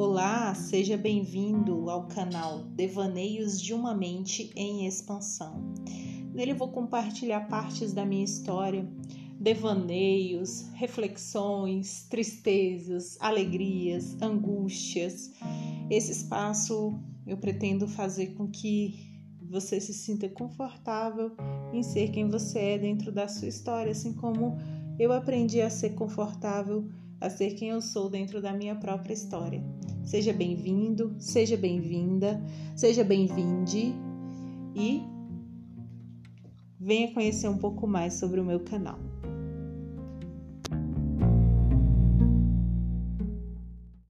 Olá, seja bem-vindo ao canal Devaneios de uma Mente em Expansão. Nele vou compartilhar partes da minha história, devaneios, reflexões, tristezas, alegrias, angústias. Esse espaço eu pretendo fazer com que você se sinta confortável em ser quem você é dentro da sua história, assim como eu aprendi a ser confortável a ser quem eu sou dentro da minha própria história. Seja bem-vindo, seja bem-vinda, seja bem-vinde e venha conhecer um pouco mais sobre o meu canal.